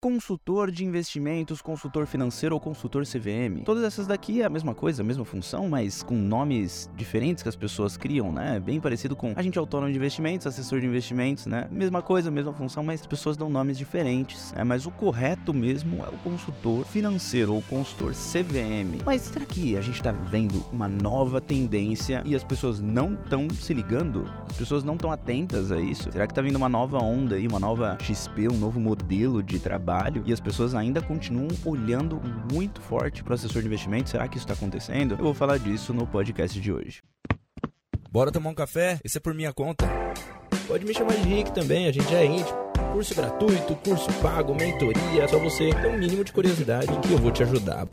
consultor de investimentos, consultor financeiro ou consultor CVM. Todas essas daqui é a mesma coisa, a mesma função, mas com nomes diferentes que as pessoas criam, né? Bem parecido com agente autônomo de investimentos, assessor de investimentos, né? Mesma coisa, mesma função, mas as pessoas dão nomes diferentes, né? Mas o correto mesmo é o consultor financeiro ou consultor CVM. Mas será que a gente tá vendo uma nova tendência e as pessoas não estão se ligando? As pessoas não estão atentas a isso? Será que tá vindo uma nova onda aí, uma nova XP, um novo modelo de trabalho? Trabalho e as pessoas ainda continuam olhando muito forte para o assessor de investimento. Será que isso está acontecendo? Eu vou falar disso no podcast de hoje. Bora tomar um café? Esse é por minha conta. Pode me chamar de Rick também, a gente é íntimo. Curso gratuito, curso pago, mentoria, só você ter um mínimo de curiosidade que eu vou te ajudar.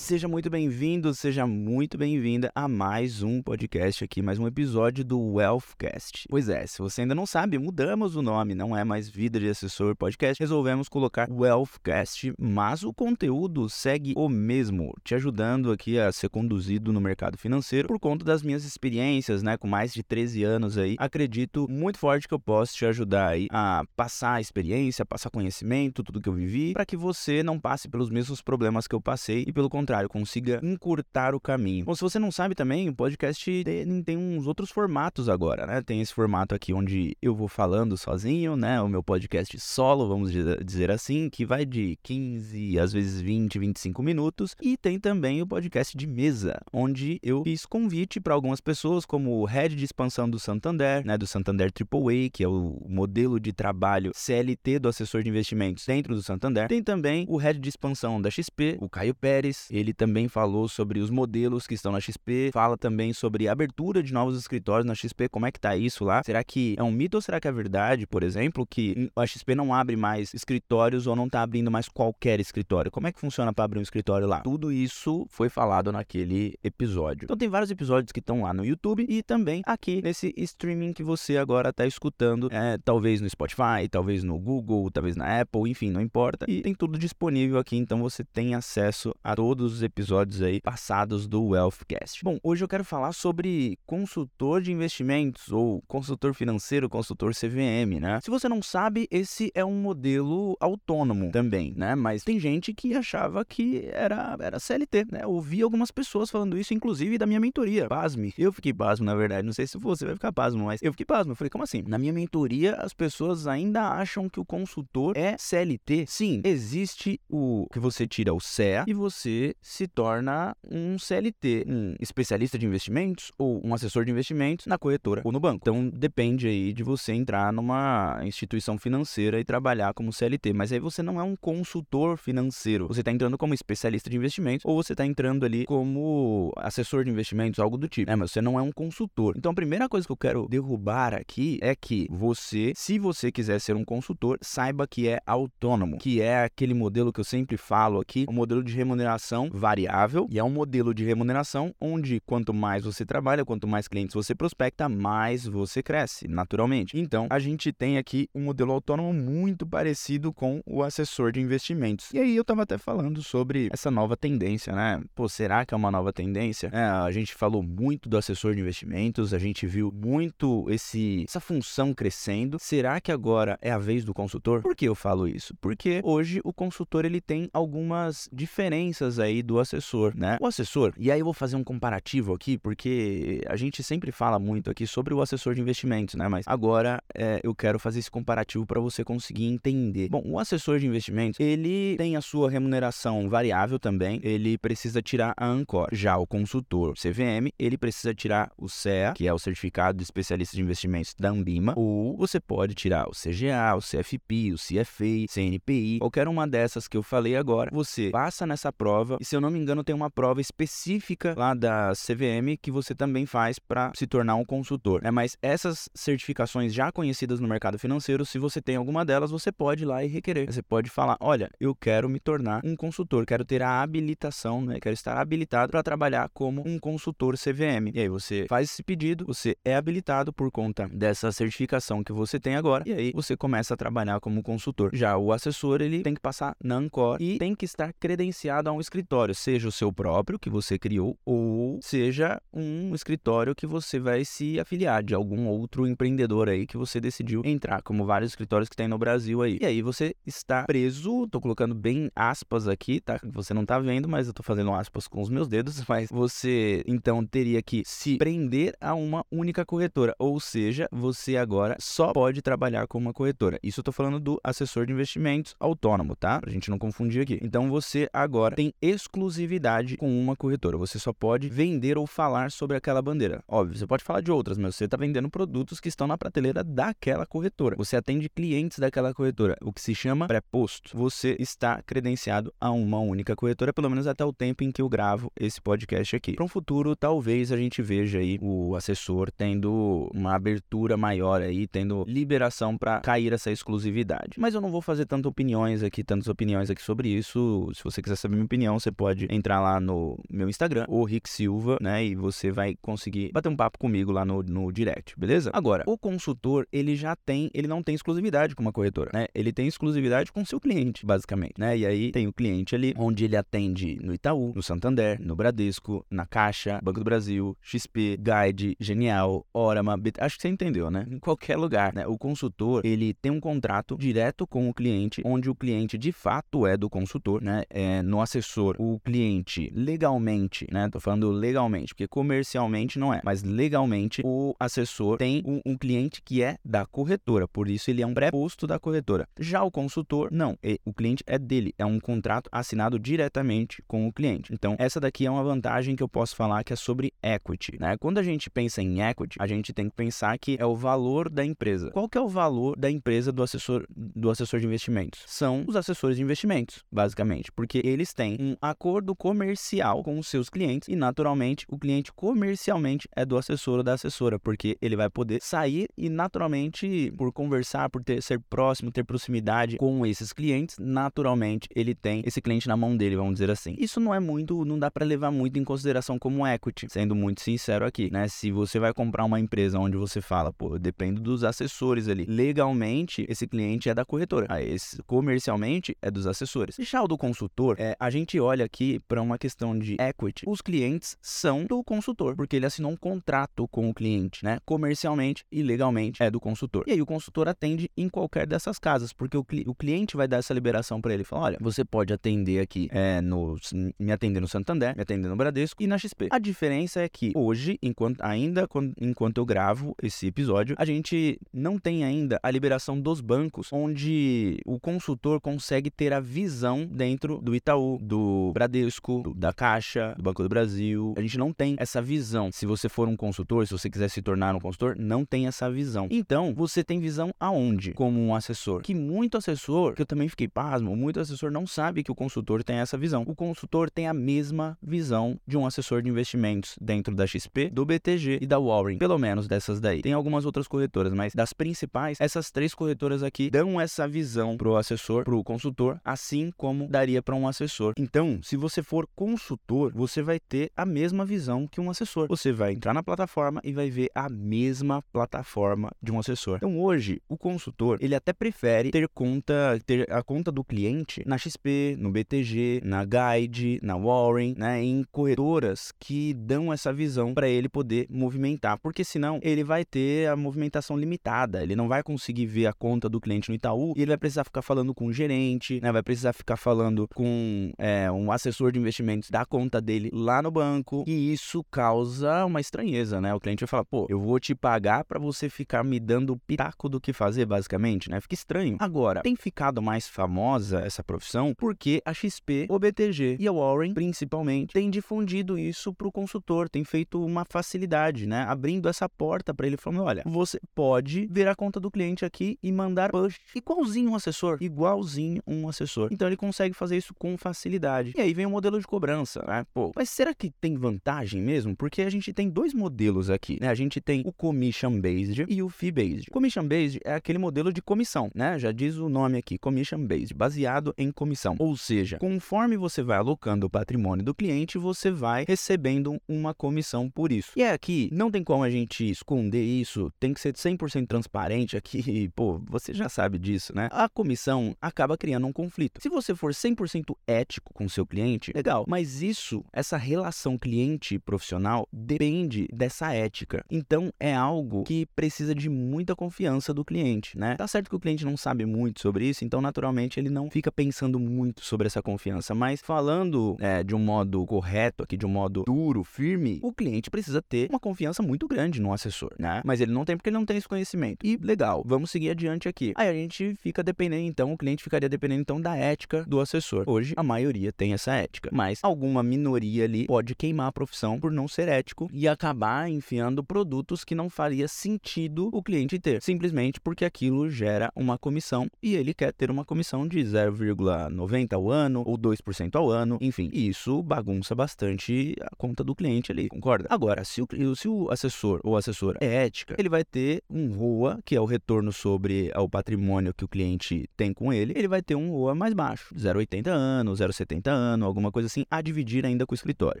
Seja muito bem-vindo, seja muito bem-vinda a mais um podcast aqui, mais um episódio do Wealthcast. Pois é, se você ainda não sabe, mudamos o nome, não é mais Vida de Assessor Podcast, resolvemos colocar Wealthcast, mas o conteúdo segue o mesmo, te ajudando aqui a ser conduzido no mercado financeiro por conta das minhas experiências, né, com mais de 13 anos aí. Acredito muito forte que eu posso te ajudar aí a passar a experiência, passar conhecimento, tudo que eu vivi, para que você não passe pelos mesmos problemas que eu passei e pelo contrário contrário, consiga encurtar o caminho. Bom, se você não sabe também, o podcast tem, tem uns outros formatos agora, né? Tem esse formato aqui onde eu vou falando sozinho, né? O meu podcast solo, vamos dizer assim, que vai de 15, às vezes 20, 25 minutos. E tem também o podcast de mesa, onde eu fiz convite para algumas pessoas, como o head de expansão do Santander, né? Do Santander AAA, que é o modelo de trabalho CLT do assessor de investimentos dentro do Santander. Tem também o head de expansão da XP, o Caio Pérez. Ele também falou sobre os modelos que estão na XP, fala também sobre a abertura de novos escritórios na XP, como é que tá isso lá? Será que é um mito ou será que é verdade, por exemplo, que a XP não abre mais escritórios ou não tá abrindo mais qualquer escritório? Como é que funciona para abrir um escritório lá? Tudo isso foi falado naquele episódio. Então tem vários episódios que estão lá no YouTube e também aqui nesse streaming que você agora tá escutando, é, talvez no Spotify, talvez no Google, talvez na Apple, enfim, não importa. E tem tudo disponível aqui, então você tem acesso a todos os episódios aí passados do Wealthcast. Bom, hoje eu quero falar sobre consultor de investimentos ou consultor financeiro, consultor CVM, né? Se você não sabe, esse é um modelo autônomo também, né? Mas tem gente que achava que era, era CLT, né? ouvi algumas pessoas falando isso, inclusive da minha mentoria. Pasme. Eu fiquei pasmo, na verdade. Não sei se você vai ficar pasmo, mas eu fiquei pasmo. Eu falei, como assim? Na minha mentoria, as pessoas ainda acham que o consultor é CLT. Sim, existe o que você tira o CEA e você se torna um CLT, um especialista de investimentos ou um assessor de investimentos na corretora ou no banco. Então depende aí de você entrar numa instituição financeira e trabalhar como CLT, mas aí você não é um consultor financeiro. Você está entrando como especialista de investimentos ou você está entrando ali como assessor de investimentos, algo do tipo. É, mas você não é um consultor. Então a primeira coisa que eu quero derrubar aqui é que você, se você quiser ser um consultor, saiba que é autônomo, que é aquele modelo que eu sempre falo aqui, o modelo de remuneração variável e é um modelo de remuneração onde quanto mais você trabalha, quanto mais clientes você prospecta, mais você cresce, naturalmente. Então, a gente tem aqui um modelo autônomo muito parecido com o assessor de investimentos. E aí eu estava até falando sobre essa nova tendência, né? Pô, será que é uma nova tendência? É, a gente falou muito do assessor de investimentos, a gente viu muito esse essa função crescendo. Será que agora é a vez do consultor? Por que eu falo isso? Porque hoje o consultor ele tem algumas diferenças aí do assessor, né? O assessor, e aí eu vou fazer um comparativo aqui, porque a gente sempre fala muito aqui sobre o assessor de investimentos, né? Mas agora é, eu quero fazer esse comparativo para você conseguir entender. Bom, o assessor de investimentos, ele tem a sua remuneração variável também, ele precisa tirar a Ancor. Já o consultor CVM, ele precisa tirar o CEA, que é o Certificado de Especialista de Investimentos da Ambima, ou você pode tirar o CGA, o CFP, o CFA, CNPI, qualquer uma dessas que eu falei agora, você passa nessa prova e se eu não me engano tem uma prova específica lá da CVM que você também faz para se tornar um consultor. Né? Mas essas certificações já conhecidas no mercado financeiro, se você tem alguma delas, você pode ir lá e requerer. Você pode falar, olha, eu quero me tornar um consultor, quero ter a habilitação, né? quero estar habilitado para trabalhar como um consultor CVM. E aí você faz esse pedido, você é habilitado por conta dessa certificação que você tem agora, e aí você começa a trabalhar como consultor. Já o assessor, ele tem que passar na Ancor e tem que estar credenciado a um escritório escritório, seja o seu próprio que você criou ou seja um escritório que você vai se afiliar de algum outro empreendedor aí que você decidiu entrar, como vários escritórios que tem no Brasil aí. E aí você está preso, tô colocando bem aspas aqui, tá? Você não tá vendo, mas eu tô fazendo aspas com os meus dedos, mas você então teria que se prender a uma única corretora, ou seja, você agora só pode trabalhar com uma corretora. Isso eu tô falando do assessor de investimentos autônomo, tá? Pra gente não confundir aqui. Então você agora tem exclusividade com uma corretora. Você só pode vender ou falar sobre aquela bandeira. Óbvio, você pode falar de outras, mas você está vendendo produtos que estão na prateleira daquela corretora. Você atende clientes daquela corretora, o que se chama pré-posto. Você está credenciado a uma única corretora, pelo menos até o tempo em que eu gravo esse podcast aqui. Para um futuro, talvez a gente veja aí o assessor tendo uma abertura maior aí, tendo liberação para cair essa exclusividade. Mas eu não vou fazer tantas opiniões aqui, tantas opiniões aqui sobre isso. Se você quiser saber minha opinião, você pode entrar lá no meu Instagram, o Rick Silva, né? E você vai conseguir bater um papo comigo lá no, no direct, beleza? Agora, o consultor, ele já tem, ele não tem exclusividade com uma corretora, né? Ele tem exclusividade com seu cliente, basicamente, né? E aí tem o cliente ali, onde ele atende no Itaú, no Santander, no Bradesco, na Caixa, Banco do Brasil, XP, Guide, Genial, Orama, acho que você entendeu, né? Em qualquer lugar, né? O consultor, ele tem um contrato direto com o cliente, onde o cliente de fato é do consultor, né? É, no assessor, o cliente legalmente, né? Tô falando legalmente, porque comercialmente não é, mas legalmente o assessor tem um, um cliente que é da corretora, por isso ele é um pré-posto da corretora. Já o consultor, não, o cliente é dele, é um contrato assinado diretamente com o cliente. Então, essa daqui é uma vantagem que eu posso falar que é sobre equity, né? Quando a gente pensa em equity, a gente tem que pensar que é o valor da empresa. Qual que é o valor da empresa do assessor do assessor de investimentos? São os assessores de investimentos, basicamente, porque eles têm um acordo comercial com os seus clientes e naturalmente o cliente comercialmente é do assessor ou da assessora, porque ele vai poder sair e naturalmente por conversar, por ter ser próximo, ter proximidade com esses clientes, naturalmente ele tem esse cliente na mão dele, vamos dizer assim. Isso não é muito, não dá para levar muito em consideração como equity, sendo muito sincero aqui, né? Se você vai comprar uma empresa onde você fala, pô, eu dependo dos assessores ali. Legalmente, esse cliente é da corretora. Esse, comercialmente, é dos assessores. Já o do consultor, é, a gente olha aqui para uma questão de equity. Os clientes são do consultor, porque ele assinou um contrato com o cliente, né? Comercialmente e legalmente é do consultor. E aí o consultor atende em qualquer dessas casas, porque o, cli o cliente vai dar essa liberação para ele. Fala, olha, você pode atender aqui, é, no, me atender no Santander, me atender no Bradesco e na XP. A diferença é que hoje, enquanto ainda quando, enquanto eu gravo esse episódio, a gente não tem ainda a liberação dos bancos, onde o consultor consegue ter a visão dentro do Itaú, do Bradesco, do, da Caixa, do Banco do Brasil. A gente não tem essa visão. Se você for um consultor, se você quiser se tornar um consultor, não tem essa visão. Então, você tem visão aonde? Como um assessor. Que muito assessor, que eu também fiquei pasmo, muito assessor não sabe que o consultor tem essa visão. O consultor tem a mesma visão de um assessor de investimentos dentro da XP, do BTG e da Warren, pelo menos dessas daí. Tem algumas outras corretoras, mas das principais, essas três corretoras aqui dão essa visão pro assessor, pro consultor, assim como daria para um assessor. Então, se você for consultor, você vai ter a mesma visão que um assessor. Você vai entrar na plataforma e vai ver a mesma plataforma de um assessor. Então, hoje, o consultor, ele até prefere ter conta, ter a conta do cliente na XP, no BTG, na Guide, na Warren, né, em corretoras que dão essa visão para ele poder movimentar, porque senão ele vai ter a movimentação limitada, ele não vai conseguir ver a conta do cliente no Itaú e ele vai precisar ficar falando com o gerente, né, vai precisar ficar falando com é, um assessor de investimentos da conta dele lá no banco e isso causa uma estranheza, né? O cliente vai falar, pô, eu vou te pagar para você ficar me dando pitaco do que fazer, basicamente, né? Fica estranho. Agora, tem ficado mais famosa essa profissão porque a XP, o BTG e a Warren, principalmente, tem difundido isso para o consultor, tem feito uma facilidade, né? Abrindo essa porta para ele, falando: olha, você pode ver a conta do cliente aqui e mandar push igualzinho um assessor, igualzinho um assessor. Então ele consegue fazer isso com facilidade. E aí vem o modelo de cobrança, né? Pô, mas será que tem vantagem mesmo? Porque a gente tem dois modelos aqui, né? A gente tem o commission based e o fee based. Commission based é aquele modelo de comissão, né? Já diz o nome aqui, commission based, baseado em comissão. Ou seja, conforme você vai alocando o patrimônio do cliente, você vai recebendo uma comissão por isso. E é aqui, não tem como a gente esconder isso, tem que ser 100% transparente aqui, pô, você já sabe disso, né? A comissão acaba criando um conflito. Se você for 100% ético com seu seu cliente, legal. Mas isso, essa relação cliente profissional, depende dessa ética. Então é algo que precisa de muita confiança do cliente, né? Tá certo que o cliente não sabe muito sobre isso, então naturalmente ele não fica pensando muito sobre essa confiança. Mas falando é, de um modo correto aqui, de um modo duro, firme, o cliente precisa ter uma confiança muito grande no assessor, né? Mas ele não tem porque ele não tem esse conhecimento. E legal, vamos seguir adiante aqui. Aí a gente fica dependendo, então, o cliente ficaria dependendo então da ética do assessor. Hoje a maioria tem essa ética, mas alguma minoria ali pode queimar a profissão por não ser ético e acabar enfiando produtos que não faria sentido o cliente ter, simplesmente porque aquilo gera uma comissão e ele quer ter uma comissão de 0,90 ao ano ou 2% ao ano, enfim, isso bagunça bastante a conta do cliente ali, concorda? Agora, se o, se o assessor ou assessora é ética, ele vai ter um ROA, que é o retorno sobre o patrimônio que o cliente tem com ele, ele vai ter um ROA mais baixo, 0,80 ano, 0,70 ano, alguma coisa assim, a dividir ainda com o escritório,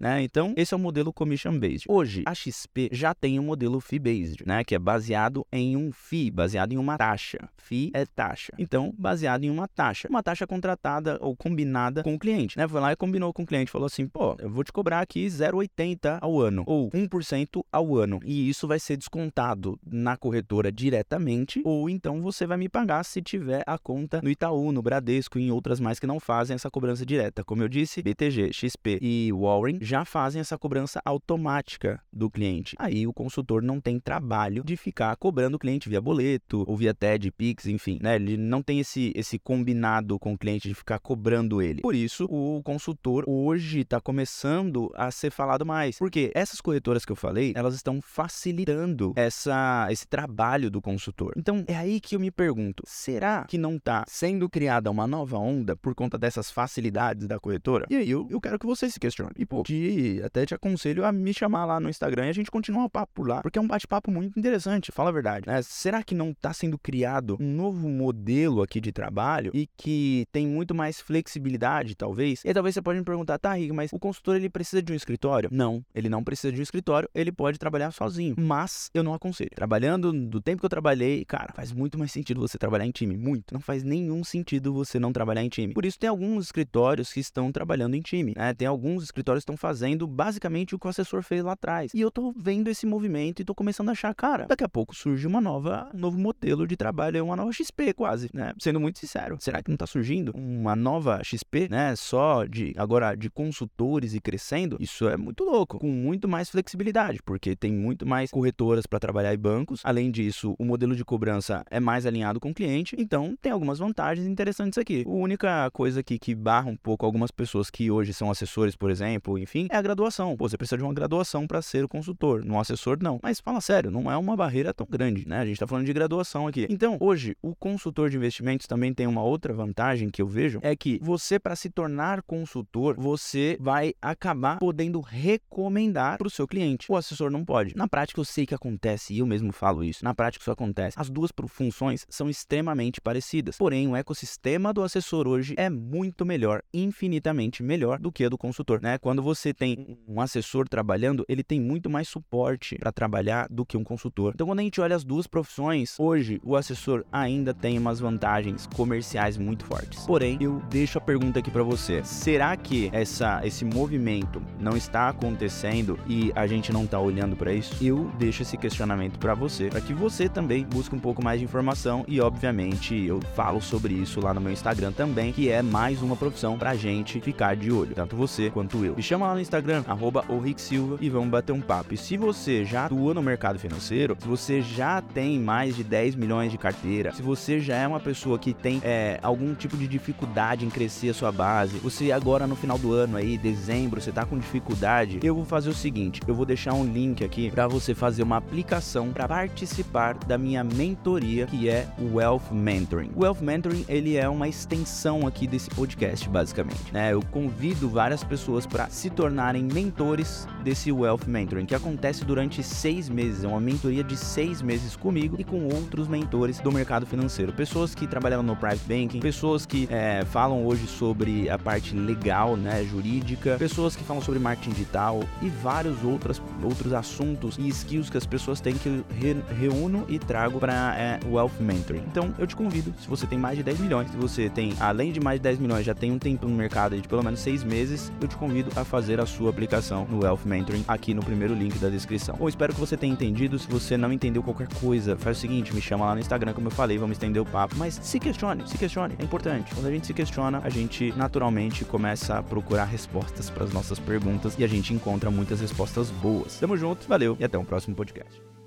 né? Então, esse é o modelo commission based. Hoje, a XP já tem o um modelo fee based, né, que é baseado em um fee, baseado em uma taxa. Fee é taxa. Então, baseado em uma taxa, uma taxa contratada ou combinada com o cliente, né? Foi lá e combinou com o cliente, falou assim: "Pô, eu vou te cobrar aqui 0,80 ao ano ou 1% ao ano, e isso vai ser descontado na corretora diretamente, ou então você vai me pagar se tiver a conta no Itaú, no Bradesco e em outras mais que não fazem essa cobrança direta. Como eu disse, BTG, XP e Warren já fazem essa cobrança automática do cliente. Aí o consultor não tem trabalho de ficar cobrando o cliente via boleto ou via TED, Pix, enfim, né? Ele não tem esse, esse combinado com o cliente de ficar cobrando ele. Por isso, o consultor hoje está começando a ser falado mais. Porque essas corretoras que eu falei, elas estão facilitando essa, esse trabalho do consultor. Então, é aí que eu me pergunto, será que não está sendo criada uma nova onda por conta dessas facilidades da corretora? E aí, eu, eu quero que você se questione. E, pô, te, até te aconselho a me chamar lá no Instagram e a gente continuar o papo por lá, porque é um bate-papo muito interessante, fala a verdade. Né? Será que não está sendo criado um novo modelo aqui de trabalho e que tem muito mais flexibilidade, talvez? E talvez você pode me perguntar, tá, Rick, mas o consultor ele precisa de um escritório? Não, ele não precisa de um escritório, ele pode trabalhar sozinho, mas eu não aconselho. Trabalhando do tempo que eu trabalhei, cara, faz muito mais sentido você trabalhar em time, muito. Não faz nenhum sentido você não trabalhar em time. Por isso tem alguns escritórios que estão trabalhando em time, né? Tem alguns escritórios que estão fazendo basicamente o que o assessor fez lá atrás. E eu tô vendo esse movimento e tô começando a achar, cara, daqui a pouco surge uma nova, um novo modelo de trabalho, uma nova XP quase, né? Sendo muito sincero, será que não tá surgindo uma nova XP, né? Só de agora de consultores e crescendo? Isso é muito louco, com muito mais flexibilidade, porque tem muito mais corretoras para trabalhar em bancos. Além disso, o modelo de cobrança é mais alinhado com o cliente, então tem algumas vantagens interessantes aqui. A única coisa aqui que barra um pouco algumas pessoas que hoje são assessores, por exemplo, enfim, é a graduação. Pô, você precisa de uma graduação para ser o consultor, no assessor não. Mas fala sério, não é uma barreira tão grande, né? A gente tá falando de graduação aqui. Então, hoje, o consultor de investimentos também tem uma outra vantagem que eu vejo, é que você para se tornar consultor, você vai acabar podendo recomendar para o seu cliente. O assessor não pode. Na prática, eu sei que acontece e eu mesmo falo isso. Na prática, isso acontece. As duas funções são extremamente parecidas. Porém, o ecossistema do assessor hoje é muito melhor, infinitamente melhor do que a do consultor, né? Quando você tem um assessor trabalhando, ele tem muito mais suporte para trabalhar do que um consultor. Então, quando a gente olha as duas profissões, hoje o assessor ainda tem umas vantagens comerciais muito fortes. Porém, eu deixo a pergunta aqui para você: será que essa esse movimento não está acontecendo e a gente não está olhando para isso? Eu deixo esse questionamento para você, para que você também busque um pouco mais de informação e, obviamente, eu falo sobre isso lá no meu Instagram também, que é mais uma profissão pra gente ficar de olho, tanto você quanto eu. Me chama lá no Instagram, arroba Silva, e vamos bater um papo. E se você já atua no mercado financeiro, se você já tem mais de 10 milhões de carteira, se você já é uma pessoa que tem é, algum tipo de dificuldade em crescer a sua base, você agora no final do ano aí, dezembro, você tá com dificuldade, eu vou fazer o seguinte, eu vou deixar um link aqui para você fazer uma aplicação para participar da minha mentoria, que é o Wealth Mentoring. O Wealth Mentoring, ele é uma extensão aqui desse podcast, basicamente, né? Eu convido várias pessoas para se tornarem mentores desse Wealth Mentoring, que acontece durante seis meses. É uma mentoria de seis meses comigo e com outros mentores do mercado financeiro. Pessoas que trabalham no private banking, pessoas que é, falam hoje sobre a parte legal, né, jurídica, pessoas que falam sobre marketing digital e vários outros, outros assuntos e skills que as pessoas têm que eu re, reúno e trago para é, Wealth Mentoring. Então eu te convido, se você tem mais de 10 milhões, se você tem, além de mais de 10 milhões, já tem um tempo no mercado de pelo menos seis meses, eu te convido a fazer a sua aplicação no Wealth Mentoring aqui no primeiro link da descrição. Bom, espero que você tenha entendido. Se você não entendeu qualquer coisa, faz o seguinte, me chama lá no Instagram, como eu falei, vamos estender o papo. Mas se questione, se questione, é importante. Quando a gente se questiona, a gente naturalmente começa a procurar respostas para as nossas perguntas e a gente encontra muitas respostas boas. Tamo junto, valeu e até um próximo podcast.